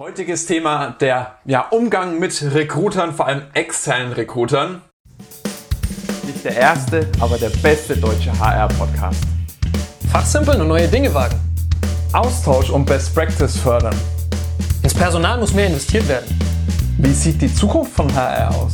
Heutiges Thema der ja, Umgang mit Recruitern, vor allem externen Recruitern. Nicht der erste, aber der beste deutsche HR-Podcast. Fachsimpeln und neue Dinge wagen. Austausch und Best Practice fördern. Ins Personal muss mehr investiert werden. Wie sieht die Zukunft von HR aus?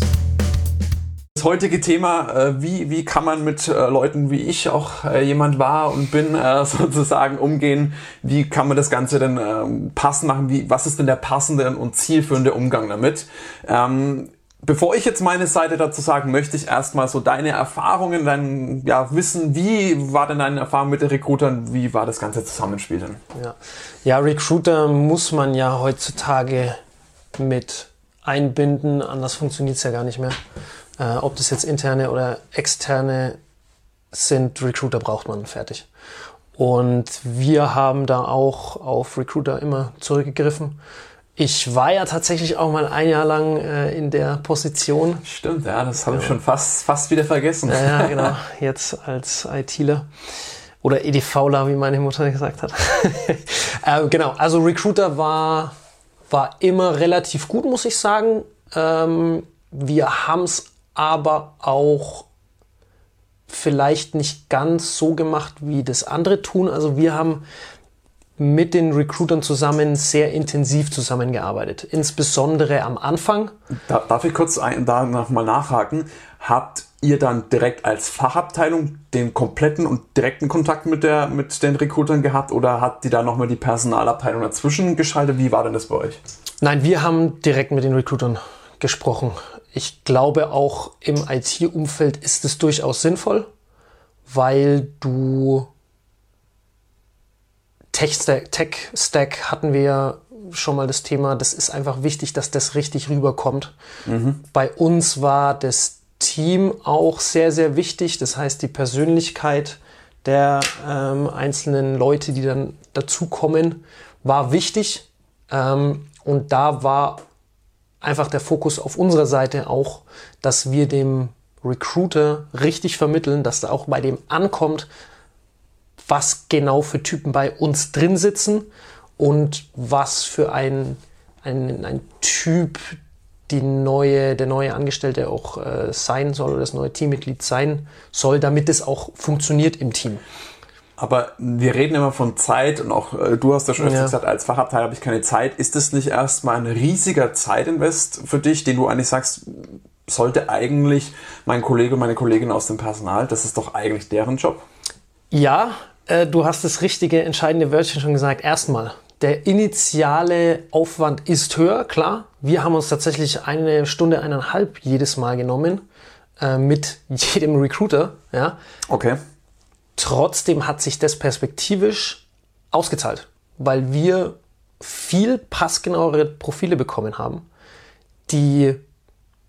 Heutige Thema, äh, wie, wie kann man mit äh, Leuten wie ich auch äh, jemand war und bin sozusagen umgehen? Wie kann man das Ganze denn ähm, passend machen? Wie, was ist denn der passende und zielführende Umgang damit? Ähm, bevor ich jetzt meine Seite dazu sagen, möchte ich erstmal so deine Erfahrungen, dein ja, Wissen, wie war denn deine Erfahrung mit den Recruitern? Wie war das ganze Zusammenspiel denn? Ja, ja Recruiter muss man ja heutzutage mit einbinden, anders funktioniert es ja gar nicht mehr. Äh, ob das jetzt interne oder externe sind, Recruiter braucht man fertig. Und wir haben da auch auf Recruiter immer zurückgegriffen. Ich war ja tatsächlich auch mal ein Jahr lang äh, in der Position. Stimmt, ja, das habe ich schon fast, fast wieder vergessen. Ja, ja, genau. Jetzt als ITler oder EDVler, wie meine Mutter gesagt hat. äh, genau, also Recruiter war, war immer relativ gut, muss ich sagen. Ähm, wir haben es aber auch vielleicht nicht ganz so gemacht, wie das andere tun. Also wir haben mit den Recruitern zusammen sehr intensiv zusammengearbeitet, insbesondere am Anfang. darf ich kurz ein, da nochmal nachhaken? Habt ihr dann direkt als Fachabteilung den kompletten und direkten Kontakt mit, der, mit den Recruitern gehabt oder hat die da nochmal die Personalabteilung dazwischen geschaltet? Wie war denn das bei euch? Nein, wir haben direkt mit den Recruitern gesprochen. Ich glaube auch im IT-Umfeld ist es durchaus sinnvoll, weil du Tech-Stack Tech hatten wir schon mal das Thema, das ist einfach wichtig, dass das richtig rüberkommt. Mhm. Bei uns war das Team auch sehr, sehr wichtig. Das heißt, die Persönlichkeit der ähm, einzelnen Leute, die dann dazukommen, war wichtig. Ähm, und da war einfach der Fokus auf unserer Seite auch, dass wir dem Recruiter richtig vermitteln, dass da auch bei dem ankommt, was genau für Typen bei uns drin sitzen und was für ein, ein, ein Typ die neue, der neue Angestellte auch äh, sein soll oder das neue Teammitglied sein soll, damit es auch funktioniert im Team. Aber wir reden immer von Zeit und auch äh, du hast ja schon öfter ja. gesagt, als Fachabteil habe ich keine Zeit. Ist das nicht erstmal ein riesiger Zeitinvest für dich, den du eigentlich sagst, sollte eigentlich mein Kollege, meine Kollegin aus dem Personal, das ist doch eigentlich deren Job? Ja, äh, du hast das richtige, entscheidende Wörtchen schon gesagt. Erstmal, der initiale Aufwand ist höher, klar. Wir haben uns tatsächlich eine Stunde, eineinhalb jedes Mal genommen äh, mit jedem Recruiter. Ja. Okay. Trotzdem hat sich das perspektivisch ausgezahlt, weil wir viel passgenauere Profile bekommen haben, die,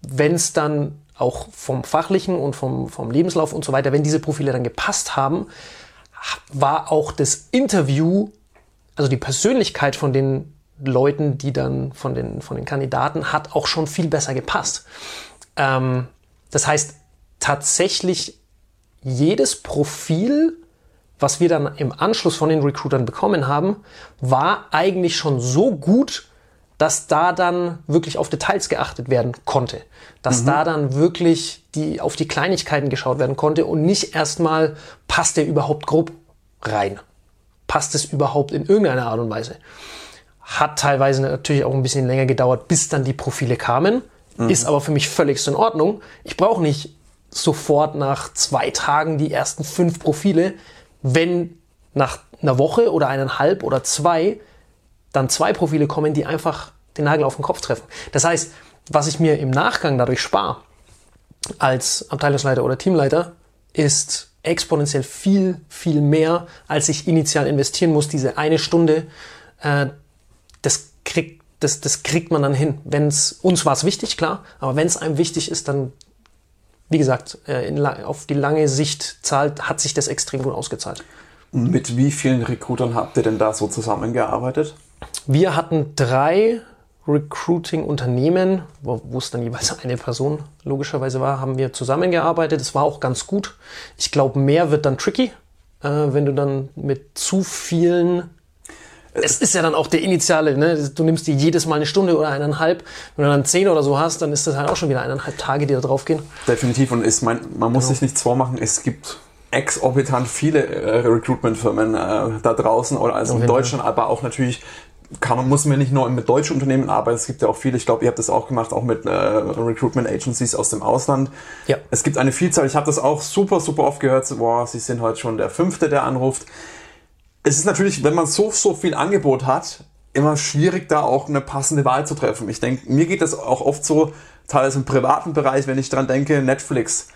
wenn es dann auch vom fachlichen und vom, vom Lebenslauf und so weiter, wenn diese Profile dann gepasst haben, war auch das Interview, also die Persönlichkeit von den Leuten, die dann von den, von den Kandidaten, hat auch schon viel besser gepasst. Ähm, das heißt, tatsächlich jedes Profil, was wir dann im Anschluss von den Recruitern bekommen haben, war eigentlich schon so gut, dass da dann wirklich auf Details geachtet werden konnte. Dass mhm. da dann wirklich die, auf die Kleinigkeiten geschaut werden konnte und nicht erstmal, passt der überhaupt grob rein? Passt es überhaupt in irgendeiner Art und Weise? Hat teilweise natürlich auch ein bisschen länger gedauert, bis dann die Profile kamen. Mhm. Ist aber für mich völlig in Ordnung. Ich brauche nicht sofort nach zwei Tagen die ersten fünf Profile, wenn nach einer Woche oder eineinhalb oder zwei dann zwei Profile kommen, die einfach den Nagel auf den Kopf treffen. Das heißt, was ich mir im Nachgang dadurch spare, als Abteilungsleiter oder Teamleiter, ist exponentiell viel, viel mehr, als ich initial investieren muss. Diese eine Stunde, äh, das, kriegt, das, das kriegt man dann hin. Wenn's, uns war es wichtig, klar, aber wenn es einem wichtig ist, dann wie gesagt, äh, in, auf die lange Sicht zahlt, hat sich das extrem gut ausgezahlt. Mit wie vielen Recruitern habt ihr denn da so zusammengearbeitet? Wir hatten drei Recruiting-Unternehmen, wo, wo es dann jeweils eine Person logischerweise war, haben wir zusammengearbeitet. Das war auch ganz gut. Ich glaube, mehr wird dann tricky, äh, wenn du dann mit zu vielen Es ist ja dann auch der initiale, ne? du nimmst dir jedes Mal eine Stunde oder eineinhalb. Wenn du dann zehn oder so hast, dann ist das halt auch schon wieder eineinhalb Tage, die da drauf gehen. Definitiv und ist mein, man muss sich nichts vormachen, es gibt exorbitant viele äh, Recruitment-Firmen äh, da draußen oder also in Deutschland, aber auch natürlich kann man, muss man nicht nur mit deutschen Unternehmen arbeiten, es gibt ja auch viele, ich glaube, ihr habt das auch gemacht, auch mit äh, Recruitment Agencies aus dem Ausland. Ja. Es gibt eine Vielzahl, ich habe das auch super, super oft gehört, so, boah, sie sind heute schon der Fünfte, der anruft. Es ist natürlich, wenn man so, so viel Angebot hat, immer schwierig, da auch eine passende Wahl zu treffen. Ich denke, mir geht das auch oft so, teilweise im privaten Bereich, wenn ich dran denke, Netflix.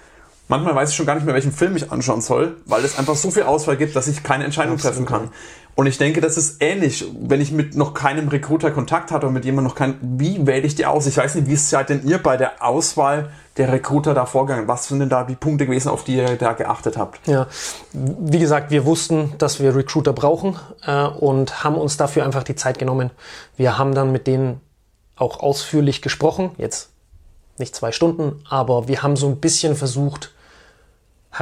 Manchmal weiß ich schon gar nicht mehr, welchen Film ich anschauen soll, weil es einfach so viel Auswahl gibt, dass ich keine Entscheidung treffen kann. Und ich denke, das ist ähnlich, wenn ich mit noch keinem Recruiter Kontakt hatte und mit jemandem noch kein, wie wähle ich die aus? Ich weiß nicht, wie seid denn ihr bei der Auswahl der Recruiter da vorgegangen? Was sind denn da die Punkte gewesen, auf die ihr da geachtet habt? Ja, wie gesagt, wir wussten, dass wir Recruiter brauchen äh, und haben uns dafür einfach die Zeit genommen. Wir haben dann mit denen auch ausführlich gesprochen, jetzt nicht zwei Stunden, aber wir haben so ein bisschen versucht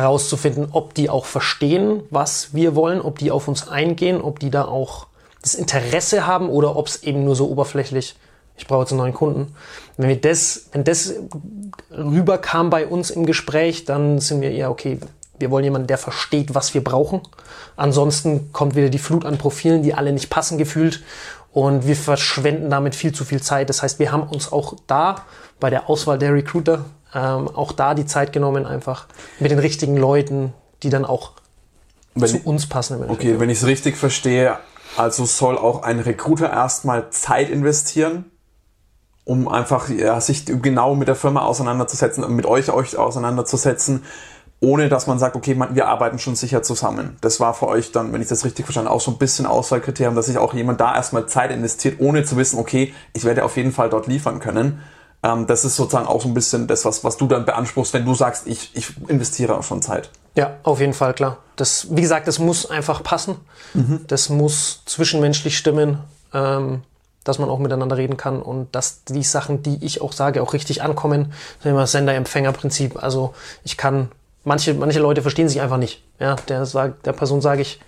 herauszufinden, ob die auch verstehen, was wir wollen, ob die auf uns eingehen, ob die da auch das Interesse haben oder ob es eben nur so oberflächlich, ich brauche jetzt einen neuen Kunden. Wenn wir das, wenn das rüberkam bei uns im Gespräch, dann sind wir eher okay, wir wollen jemanden, der versteht, was wir brauchen. Ansonsten kommt wieder die Flut an Profilen, die alle nicht passen gefühlt und wir verschwenden damit viel zu viel Zeit. Das heißt, wir haben uns auch da bei der Auswahl der Recruiter ähm, auch da die Zeit genommen, einfach mit den richtigen Leuten, die dann auch Wenn, zu uns passen. Okay, wenn ich es richtig verstehe, also soll auch ein Recruiter erstmal Zeit investieren, um einfach ja, sich genau mit der Firma auseinanderzusetzen, mit euch, euch auseinanderzusetzen, ohne dass man sagt, okay, man, wir arbeiten schon sicher zusammen. Das war für euch dann, wenn ich das richtig verstanden auch so ein bisschen Auswahlkriterium, dass sich auch jemand da erstmal Zeit investiert, ohne zu wissen, okay, ich werde auf jeden Fall dort liefern können. Ähm, das ist sozusagen auch so ein bisschen das, was, was du dann beanspruchst, wenn du sagst, ich, ich investiere auch schon Zeit. Ja, auf jeden Fall, klar. Das, wie gesagt, das muss einfach passen. Das muss zwischenmenschlich stimmen, ähm, dass man auch miteinander reden kann und dass die Sachen, die ich auch sage, auch richtig ankommen. Das ist immer das Sender-Empfänger-Prinzip. Also ich kann, manche, manche Leute verstehen sich einfach nicht. Ja, der, sagt, der Person sage ich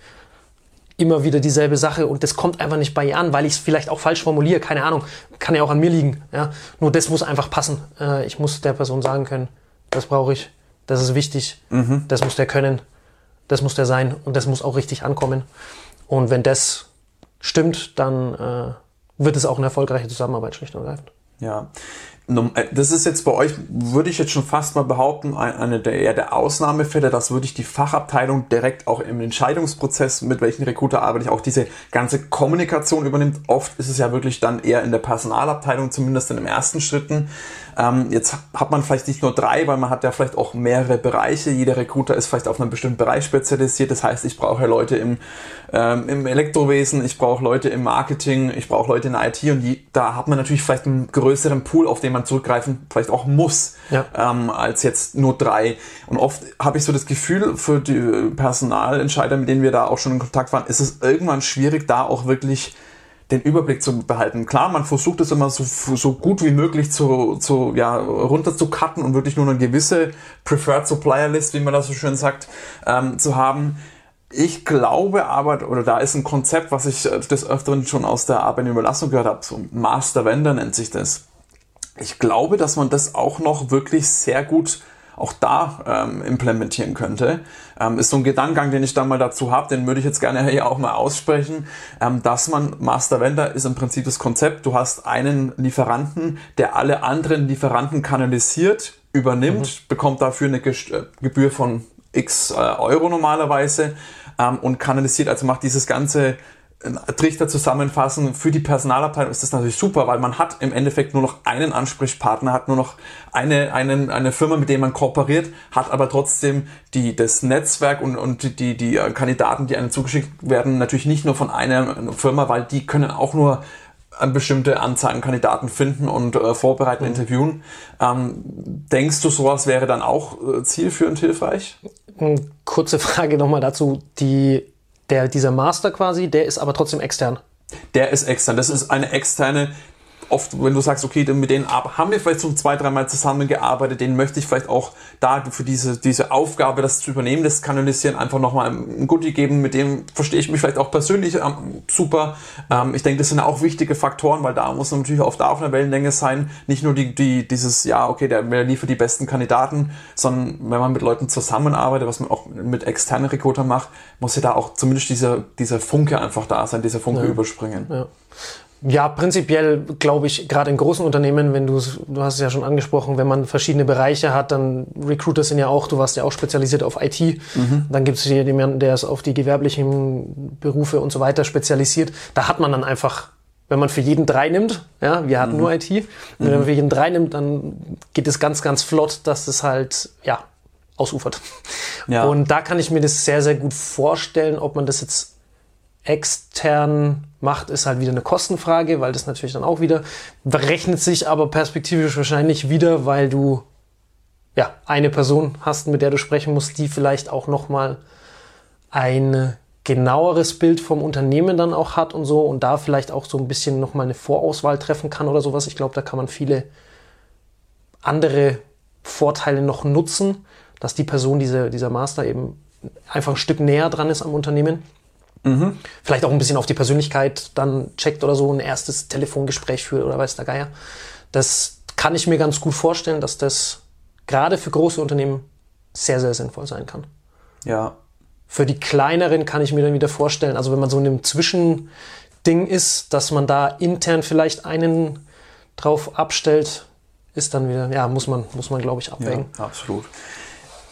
immer wieder dieselbe Sache und das kommt einfach nicht bei ihr an, weil ich es vielleicht auch falsch formuliere. Keine Ahnung, kann ja auch an mir liegen. Ja, nur das muss einfach passen. Äh, ich muss der Person sagen können, das brauche ich, das ist wichtig, das muss der können, das muss der sein und das muss auch richtig ankommen. Und wenn das stimmt, dann äh, wird es auch eine erfolgreiche Zusammenarbeit schlicht und ergreifend. Ja. Äh, Das ist jetzt bei euch, würde ich jetzt schon fast mal behaupten, ein- eine der, eher der Ausnahmefälle, dass wirklich die Fachabteilung direkt auch im Entscheidungsprozess, mit welchen Recruiter arbeite ich, auch diese ganze Kommunikation übernimmt. Oft ist es ja wirklich dann eher in der Personalabteilung, zumindest in den ersten Schritten. Ähm, jetzt hat man vielleicht nicht nur drei, weil man hat ja vielleicht auch mehrere Bereiche. Jeder Recruiter ist vielleicht auf einen bestimmten Bereich spezialisiert. Das heißt, ich brauche Leute im, ähm, im Elektrowesen, ich brauche Leute im Marketing, ich brauche Leute in der IT und die, da hat man natürlich vielleicht einen größeren Pool, auf den man zurückgreifen vielleicht auch muss, Ja. ähm, als jetzt nur drei. Und oft habe ich so das Gefühl, für die Personalentscheider, mit denen wir da auch schon in Kontakt waren, ist es irgendwann schwierig, da auch wirklich den Überblick zu behalten. Klar, man versucht es immer so, so gut wie möglich zu, zu ja, runter zu cutten und wirklich nur eine gewisse Preferred Supplier List, wie man das so schön sagt, ähm, zu haben. Ich glaube aber, oder da ist ein Konzept, was ich äh, des Öfteren schon aus der Arbeitnehmerüberlassung gehört habe, so Master Vendor nennt sich das. Ich glaube, dass man das auch noch wirklich sehr gut auch da ähm, implementieren könnte. Ähm, ist so ein Gedankengang, den ich da mal dazu habe, den würde ich jetzt gerne hier auch mal aussprechen, ähm, dass man Master Vendor ist im Prinzip das Konzept, du hast einen Lieferanten, der alle anderen Lieferanten kanalisiert, übernimmt, bekommt dafür eine Gest- äh, Gebühr von x äh, Euro normalerweise ähm, und kanalisiert, also macht dieses ganze Trichter zusammenfassen, für die Personalabteilung ist das natürlich super, weil man hat im Endeffekt nur noch einen Ansprechpartner, hat nur noch eine, einen, eine Firma, mit der man kooperiert, hat aber trotzdem die, das Netzwerk und, und die, die Kandidaten, die einem zugeschickt werden, natürlich nicht nur von einer Firma, weil die können auch nur eine bestimmte Anzahl an Kandidaten finden und äh, vorbereiten, interviewen. Ähm, denkst du, sowas wäre dann auch äh, zielführend hilfreich? Eine kurze Frage nochmal dazu. Die, der, dieser Master quasi, der ist aber trotzdem extern. Der ist extern. Das ist eine externe. Oft, wenn du sagst, okay, mit denen haben wir vielleicht schon zwei, dreimal zusammengearbeitet, denen möchte ich vielleicht auch da für diese, diese Aufgabe, das zu übernehmen, das Kanalisieren, einfach nochmal ein Goodie geben, mit dem verstehe ich mich vielleicht auch persönlich ähm, super. Ähm, ich denke, das sind auch wichtige Faktoren, weil da muss man natürlich oft auf einer Wellenlänge sein, nicht nur die, die, dieses, ja, okay, der, der liefert die besten Kandidaten, sondern wenn man mit Leuten zusammenarbeitet, was man auch mit externen Recruiter macht, muss ja da auch zumindest dieser, dieser Funke einfach da sein, dieser Funke ja. überspringen. Ja. Ja, prinzipiell glaube ich, gerade in großen Unternehmen, wenn du du hast es ja schon angesprochen, wenn man verschiedene Bereiche hat, dann Recruiter sind ja auch, du warst ja auch spezialisiert auf IT, mhm. dann gibt es hier jemanden, der ist auf die gewerblichen Berufe und so weiter spezialisiert. Da hat man dann einfach, wenn man für jeden drei nimmt, ja, wir hatten mhm. nur IT, und wenn man mhm. für jeden drei nimmt, dann geht es ganz, ganz flott, dass es halt, ja, ausufert. Ja. Und da kann ich mir das sehr, sehr gut vorstellen, ob man das jetzt extern macht, ist halt wieder eine Kostenfrage, weil das natürlich dann auch wieder berechnet sich aber perspektivisch wahrscheinlich wieder, weil du ja eine Person hast, mit der du sprechen musst, die vielleicht auch noch mal ein genaueres Bild vom Unternehmen dann auch hat und so und da vielleicht auch so ein bisschen noch mal eine Vorauswahl treffen kann oder sowas. Ich glaube, da kann man viele andere Vorteile noch nutzen, dass die Person, diese, dieser Master eben einfach ein Stück näher dran ist am Unternehmen Mhm. Vielleicht auch ein bisschen auf die Persönlichkeit dann checkt oder so, ein erstes Telefongespräch führt oder weiß der Geier. Das kann ich mir ganz gut vorstellen, dass das gerade für große Unternehmen sehr, sehr sinnvoll sein kann. Ja. Für die kleineren kann ich mir dann wieder vorstellen, also wenn man so in einem Zwischending ist, dass man da intern vielleicht einen drauf abstellt, ist dann wieder, ja, muss man, muss man glaube ich, abwägen. Ja, absolut.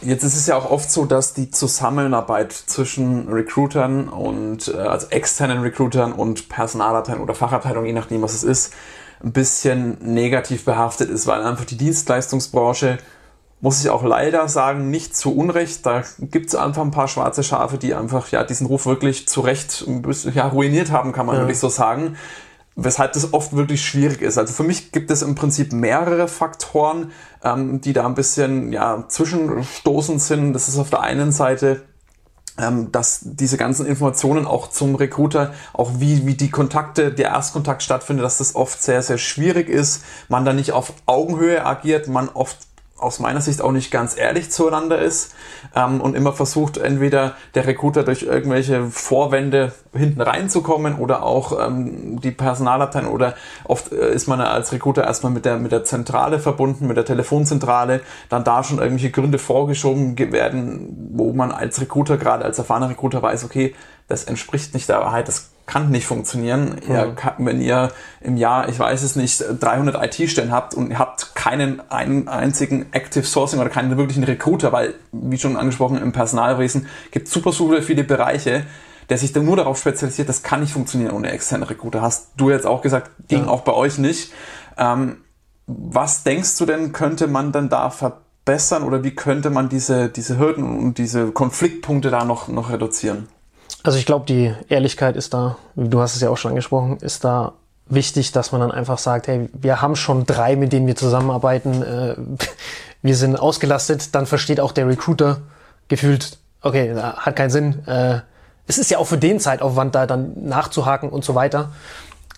Jetzt ist es ja auch oft so, dass die Zusammenarbeit zwischen Recruitern und äh, also externen Recruitern und Personalabteilung oder Fachabteilung, je nachdem was es ist, ein bisschen negativ behaftet ist, weil einfach die Dienstleistungsbranche, muss ich auch leider sagen, nicht zu Unrecht. Da gibt es einfach ein paar schwarze Schafe, die einfach ja diesen Ruf wirklich zu Recht ja, ruiniert haben, kann man ja. wirklich so sagen weshalb das oft wirklich schwierig ist. Also für mich gibt es im Prinzip mehrere Faktoren, ähm, die da ein bisschen ja, zwischenstoßend sind. Das ist auf der einen Seite ähm, dass diese ganzen Informationen auch zum Recruiter, auch wie, wie die Kontakte, der Erstkontakt stattfindet, dass das oft sehr, sehr schwierig ist, man da nicht auf Augenhöhe agiert, man oft aus meiner Sicht auch nicht ganz ehrlich zueinander ist ähm, und immer versucht, entweder der Recruiter durch irgendwelche Vorwände hinten reinzukommen oder auch ähm, die Personalabteilung oder oft äh, ist man als Recruiter erstmal mit der, mit der Zentrale verbunden, mit der Telefonzentrale, dann da schon irgendwelche Gründe vorgeschoben werden, wo man als Recruiter, gerade als erfahrener Recruiter weiß, okay, das entspricht nicht der Wahrheit, das kann nicht funktionieren. Mhm. Ihr, wenn ihr im Jahr, ich weiß es nicht, 300 IT-Stellen habt und ihr habt keinen einen einzigen Active Sourcing oder keinen wirklichen Recruiter, weil, wie schon angesprochen, im Personalwesen gibt es super, super viele Bereiche, der sich dann nur darauf spezialisiert, das kann nicht funktionieren ohne externe Recruiter. Hast du jetzt auch gesagt, ging ja. auch bei euch nicht. Ähm, was denkst du denn, könnte man dann da verbessern oder wie könnte man diese, diese Hürden und diese Konfliktpunkte da noch, noch reduzieren? Also ich glaube, die Ehrlichkeit ist da, du hast es ja auch schon angesprochen, ist da wichtig, dass man dann einfach sagt, hey, wir haben schon drei, mit denen wir zusammenarbeiten, äh, wir sind ausgelastet, dann versteht auch der Recruiter gefühlt, okay, hat keinen Sinn. Äh, es ist ja auch für den Zeitaufwand, da dann nachzuhaken und so weiter.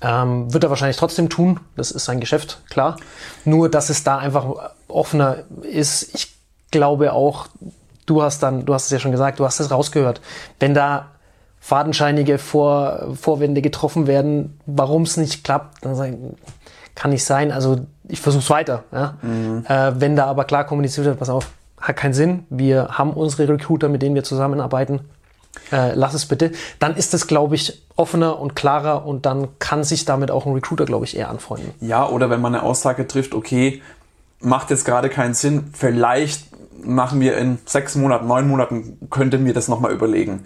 Ähm, wird er wahrscheinlich trotzdem tun, das ist sein Geschäft, klar. Nur, dass es da einfach offener ist. Ich glaube auch, du hast dann, du hast es ja schon gesagt, du hast es rausgehört. Wenn da fadenscheinige Vor Vorwände getroffen werden, warum es nicht klappt, dann sagen, kann nicht sein. Also ich versuche es weiter. Ja? Mhm. Äh, wenn da aber klar kommuniziert wird, pass auf, hat keinen Sinn. Wir haben unsere Recruiter, mit denen wir zusammenarbeiten. Äh, lass es bitte. Dann ist es, glaube ich, offener und klarer und dann kann sich damit auch ein Recruiter, glaube ich, eher anfreunden. Ja, oder wenn man eine Aussage trifft, okay, macht jetzt gerade keinen Sinn, vielleicht machen wir in sechs Monaten, neun Monaten, könnte mir das nochmal überlegen.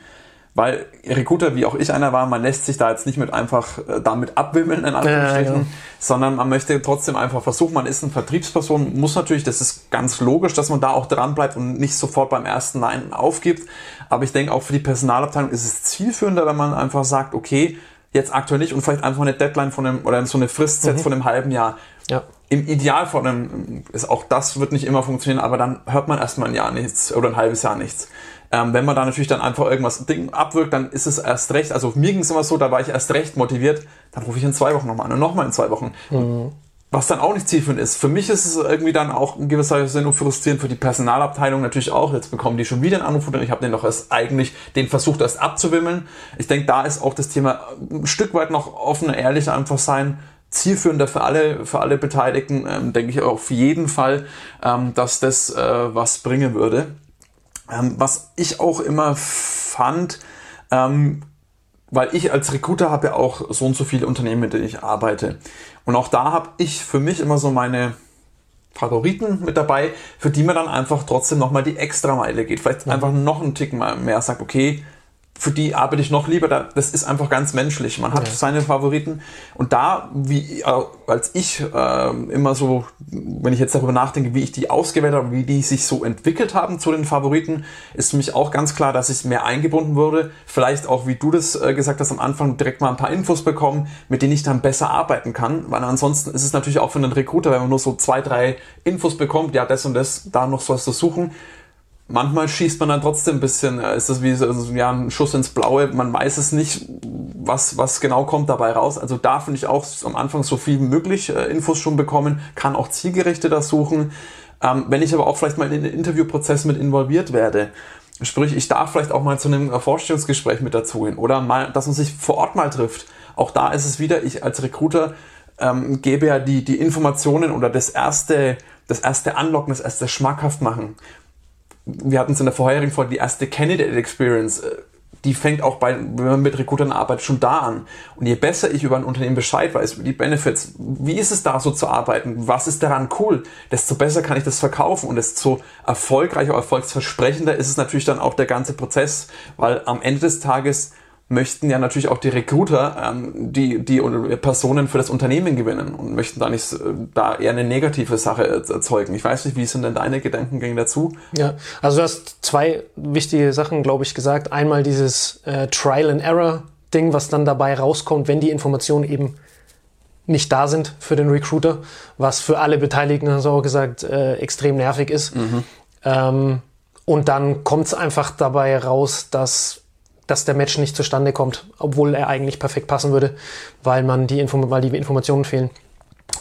Weil Recruiter, wie auch ich einer war, man lässt sich da jetzt nicht mit einfach äh, damit abwimmeln, in Anführungsstrichen, ja, ja. sondern man möchte trotzdem einfach versuchen, man ist eine Vertriebsperson, muss natürlich, das ist ganz logisch, dass man da auch dran bleibt und nicht sofort beim ersten Nein aufgibt. Aber ich denke auch für die Personalabteilung ist es zielführender, wenn man einfach sagt, okay, jetzt aktuell nicht und vielleicht einfach eine Deadline von einem oder so eine Frist setzt mhm. von einem halben Jahr. Ja. im Idealfall, ist auch das wird nicht immer funktionieren, aber dann hört man erstmal ein Jahr nichts oder ein halbes Jahr nichts. Ähm, wenn man da natürlich dann einfach irgendwas Ding abwirkt, dann ist es erst recht. Also mir ging es immer so, da war ich erst recht motiviert. Dann rufe ich in zwei Wochen nochmal an und nochmal in zwei Wochen. Mhm. Was dann auch nicht zielführend ist. Für mich ist es irgendwie dann auch in gewisser Sinne frustrierend, für die Personalabteilung natürlich auch. Jetzt bekommen die schon wieder einen Anruf und ich habe den doch erst eigentlich den versucht erst abzuwimmeln. Ich denke, da ist auch das Thema ein Stück weit noch offen, ehrlich einfach sein zielführender für alle, für alle Beteiligten, ähm, denke ich auf jeden Fall, ähm, dass das äh, was bringen würde. Ähm, was ich auch immer fand, ähm, weil ich als Recruiter habe ja auch so und so viele Unternehmen, mit denen ich arbeite. Und auch da habe ich für mich immer so meine Favoriten mit dabei, für die man dann einfach trotzdem nochmal die extra Meile geht. Vielleicht mhm. einfach noch einen Tick mehr sagt, okay, für die arbeite ich noch lieber. Das ist einfach ganz menschlich. Man hat ja. seine Favoriten. Und da, wie als ich äh, immer so, wenn ich jetzt darüber nachdenke, wie ich die ausgewählt habe, wie die sich so entwickelt haben zu den Favoriten, ist für mich auch ganz klar, dass ich mehr eingebunden wurde. Vielleicht auch, wie du das äh, gesagt hast, am Anfang direkt mal ein paar Infos bekommen, mit denen ich dann besser arbeiten kann. Weil ansonsten ist es natürlich auch für einen Recruiter, wenn man nur so zwei, drei Infos bekommt, ja, das und das, da noch was zu suchen manchmal schießt man dann trotzdem ein bisschen, äh, ist das wie so, also, ja, ein Schuss ins Blaue, man weiß es nicht, was, was genau kommt dabei raus. Also da finde ich auch am Anfang so viel möglich äh, Infos schon bekommen, kann auch zielgerichteter suchen. Ähm, wenn ich aber auch vielleicht mal in den Interviewprozess mit involviert werde, sprich, ich darf vielleicht auch mal zu einem Vorstellungsgespräch mit dazu gehen oder mal, dass man sich vor Ort mal trifft. Auch da ist es wieder, ich als Recruiter ähm, gebe ja die, die Informationen oder das erste, das erste Anlocken, das erste schmackhaft machen wir hatten es in der vorherigen Folge, die erste Candidate Experience, äh, die fängt auch bei, wenn man mit Recruitern arbeitet, schon da an. Und je besser ich über ein Unternehmen Bescheid weiß, über die Benefits, wie ist es da so zu arbeiten, was ist daran cool, desto besser kann ich das verkaufen. Und desto erfolgreicher, erfolgsversprechender ist es natürlich dann auch der ganze Prozess, weil am Ende des Tages möchten ja natürlich auch die Recruiter ähm, die, die Personen für das Unternehmen gewinnen und möchten da nicht äh, da eher eine negative Sache erzeugen. Ich weiß nicht, wie sind denn deine Gedankengänge dazu? Ja, also du hast zwei wichtige Sachen, glaube ich, gesagt. Einmal dieses äh, Trial and Error Ding, was dann dabei rauskommt, wenn die Informationen eben nicht da sind für den Recruiter, was für alle Beteiligten, hast du auch gesagt, äh, extrem nervig ist. Mhm. Ähm, und dann kommt es einfach dabei raus, dass dass der Match nicht zustande kommt, obwohl er eigentlich perfekt passen würde, weil man die, Inform weil die Informationen fehlen.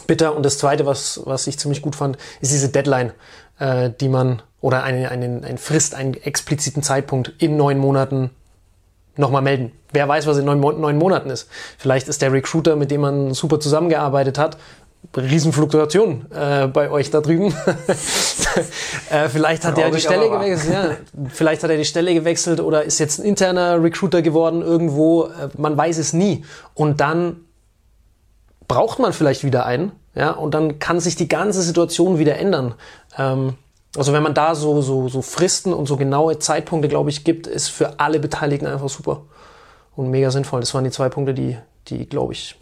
Bitter. Und das Zweite, was, was ich ziemlich gut fand, ist diese Deadline, äh, die man oder eine, einen, ein Frist, einen expliziten Zeitpunkt in neun Monaten nochmal melden. Wer weiß, was in neun, neun Monaten ist. Vielleicht ist der Recruiter, mit dem man super zusammengearbeitet hat, Riesenfluktuation äh, bei euch da drüben. äh, vielleicht hat er die Stelle gewechselt. Ja, vielleicht hat er die Stelle gewechselt oder ist jetzt ein interner Recruiter geworden irgendwo. Äh, man weiß es nie. Und dann braucht man vielleicht wieder einen. Ja, und dann kann sich die ganze Situation wieder ändern. Ähm, also wenn man da so, so, so Fristen und so genaue Zeitpunkte, glaube ich, gibt, ist für alle Beteiligten einfach super und mega sinnvoll. Das waren die zwei Punkte, die, die glaube ich,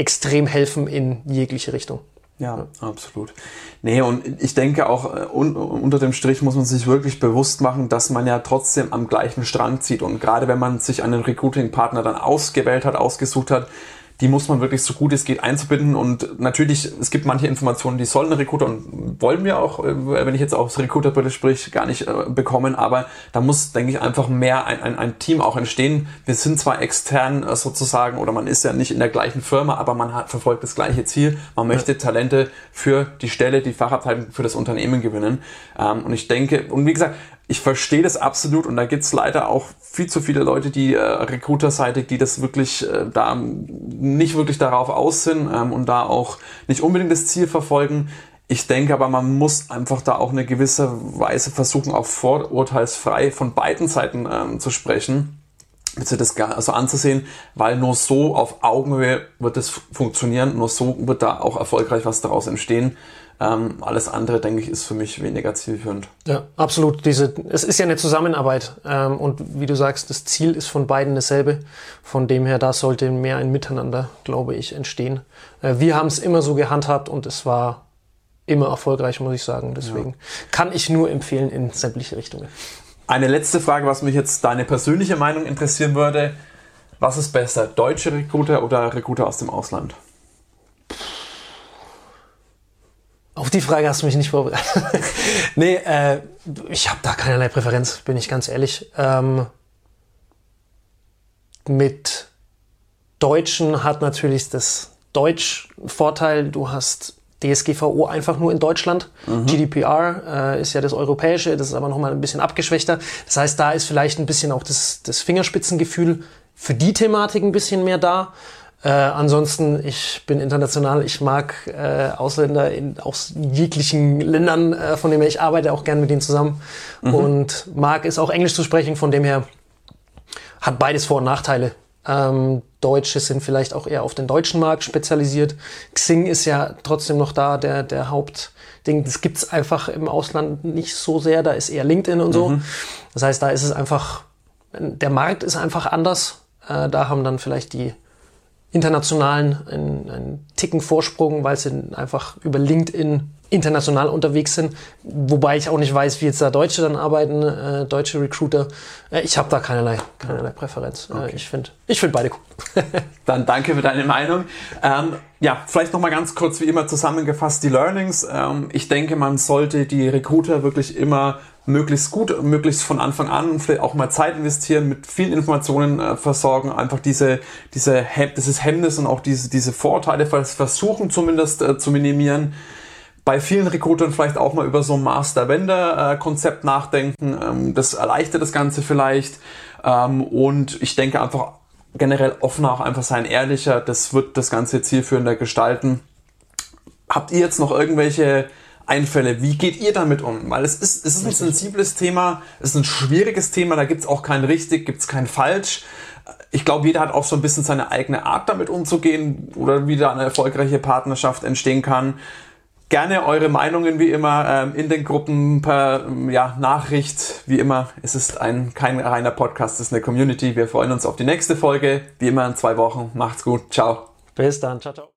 extrem helfen in jegliche Richtung. Ja, absolut. Nee, und ich denke auch, äh, un unter dem Strich muss man sich wirklich bewusst machen, dass man ja trotzdem am gleichen Strang zieht. Und gerade wenn man sich einen Recruiting-Partner dann ausgewählt hat, ausgesucht hat, die muss man wirklich so gut es geht einzubinden. Und natürlich, es gibt manche Informationen, die sollen Recruiter und wollen wir auch, äh, wenn ich jetzt aufs Recruiter-Brille sprich, gar nicht äh, bekommen. Aber da muss, denke ich, einfach mehr ein, ein, ein Team auch entstehen. Wir sind zwar extern äh, sozusagen oder man ist ja nicht in der gleichen Firma, aber man hat, verfolgt das gleiche Ziel. Man möchte Talente für die Stelle, die Fachabteilung für das Unternehmen gewinnen. Ähm, und ich denke, und wie gesagt, ich verstehe das absolut und da gibt's leider auch viel zu viele Leute, die äh, Recruiter-seitig, die das wirklich äh, da nicht wirklich darauf aus sind ähm, und da auch nicht unbedingt das Ziel verfolgen. Ich denke aber, man muss einfach da auch eine gewisse Weise versuchen, auch vorurteilsfrei von beiden Seiten ähm, zu sprechen, das also anzusehen, weil nur so auf Augenhöhe wird es funktionieren, nur so wird da auch erfolgreich was daraus entstehen. Ähm, alles andere, denke ich, ist für mich weniger zielführend. Ja, absolut. Diese, es ist ja eine Zusammenarbeit. Ähm, und wie du sagst, das Ziel ist von beiden dasselbe. Von dem her, da sollte mehr ein Miteinander, glaube ich, entstehen. Äh, wir haben es immer so gehandhabt und es war immer erfolgreich, muss ich sagen. Deswegen ja. kann ich nur empfehlen in sämtliche Richtungen. Eine letzte Frage, was mich jetzt deine persönliche Meinung interessieren würde. Was ist besser, deutsche Recruiter oder Recruiter aus dem Ausland? Auf die Frage hast du mich nicht vorbereitet. nee, äh, ich habe da keinerlei Präferenz, bin ich ganz ehrlich. Ähm, mit Deutschen hat natürlich das Deutsch-Vorteil. Du hast DSGVO einfach nur in Deutschland. Mhm. GDPR äh, ist ja das europäische, das ist aber nochmal ein bisschen abgeschwächter. Das heißt, da ist vielleicht ein bisschen auch das, das Fingerspitzengefühl für die Thematik ein bisschen mehr da. Äh, ansonsten, ich bin international, ich mag äh, Ausländer in, aus jeglichen Ländern, äh, von dem her ich arbeite auch gern mit denen zusammen mhm. und mag es auch Englisch zu sprechen, von dem her hat beides Vor- und Nachteile. Ähm, Deutsche sind vielleicht auch eher auf den deutschen Markt spezialisiert. Xing ist ja trotzdem noch da, der, der Hauptding. Das gibt's einfach im Ausland nicht so sehr. Da ist eher LinkedIn und so. Mhm. Das heißt, da ist es einfach, der Markt ist einfach anders. Äh, da haben dann vielleicht die internationalen einen, einen Ticken Vorsprung, weil sie einfach über LinkedIn international unterwegs sind. Wobei ich auch nicht weiß, wie jetzt da Deutsche dann arbeiten, äh, deutsche Recruiter. Äh, ich habe da keinerlei, keinerlei Präferenz. Äh, okay. ich finde ich find beide cool. dann danke für deine Meinung. Ähm, ja, vielleicht nochmal ganz kurz wie immer zusammengefasst die Learnings. Ähm, ich denke, man sollte die Recruiter wirklich immer möglichst gut, möglichst von Anfang an vielleicht auch mal Zeit investieren, mit vielen Informationen äh, versorgen, einfach diese, diese, dieses Hemmnis und auch diese, diese Vorteile versuchen zumindest äh, zu minimieren. Bei vielen Recruitern vielleicht auch mal über so ein Master-Vendor-Konzept nachdenken. Ähm, das erleichtert das Ganze vielleicht. Ähm, und ich denke einfach generell offener auch einfach sein, ehrlicher. Das wird das Ganze zielführender gestalten. Habt ihr jetzt noch irgendwelche Einfälle. Wie geht ihr damit um? Weil es ist, es ist ein sensibles Thema, es ist ein schwieriges Thema, da gibt es auch kein richtig, gibt es kein falsch. Ich glaube, jeder hat auch so ein bisschen seine eigene Art damit umzugehen oder wie da eine erfolgreiche Partnerschaft entstehen kann. Gerne eure Meinungen wie immer ähm, in den Gruppen per ja, Nachricht. Wie immer, es ist ein kein reiner Podcast, es ist eine Community. Wir freuen uns auf die nächste Folge. Wie immer in zwei Wochen. Macht's gut. Ciao. Bis dann. Ciao, ciao.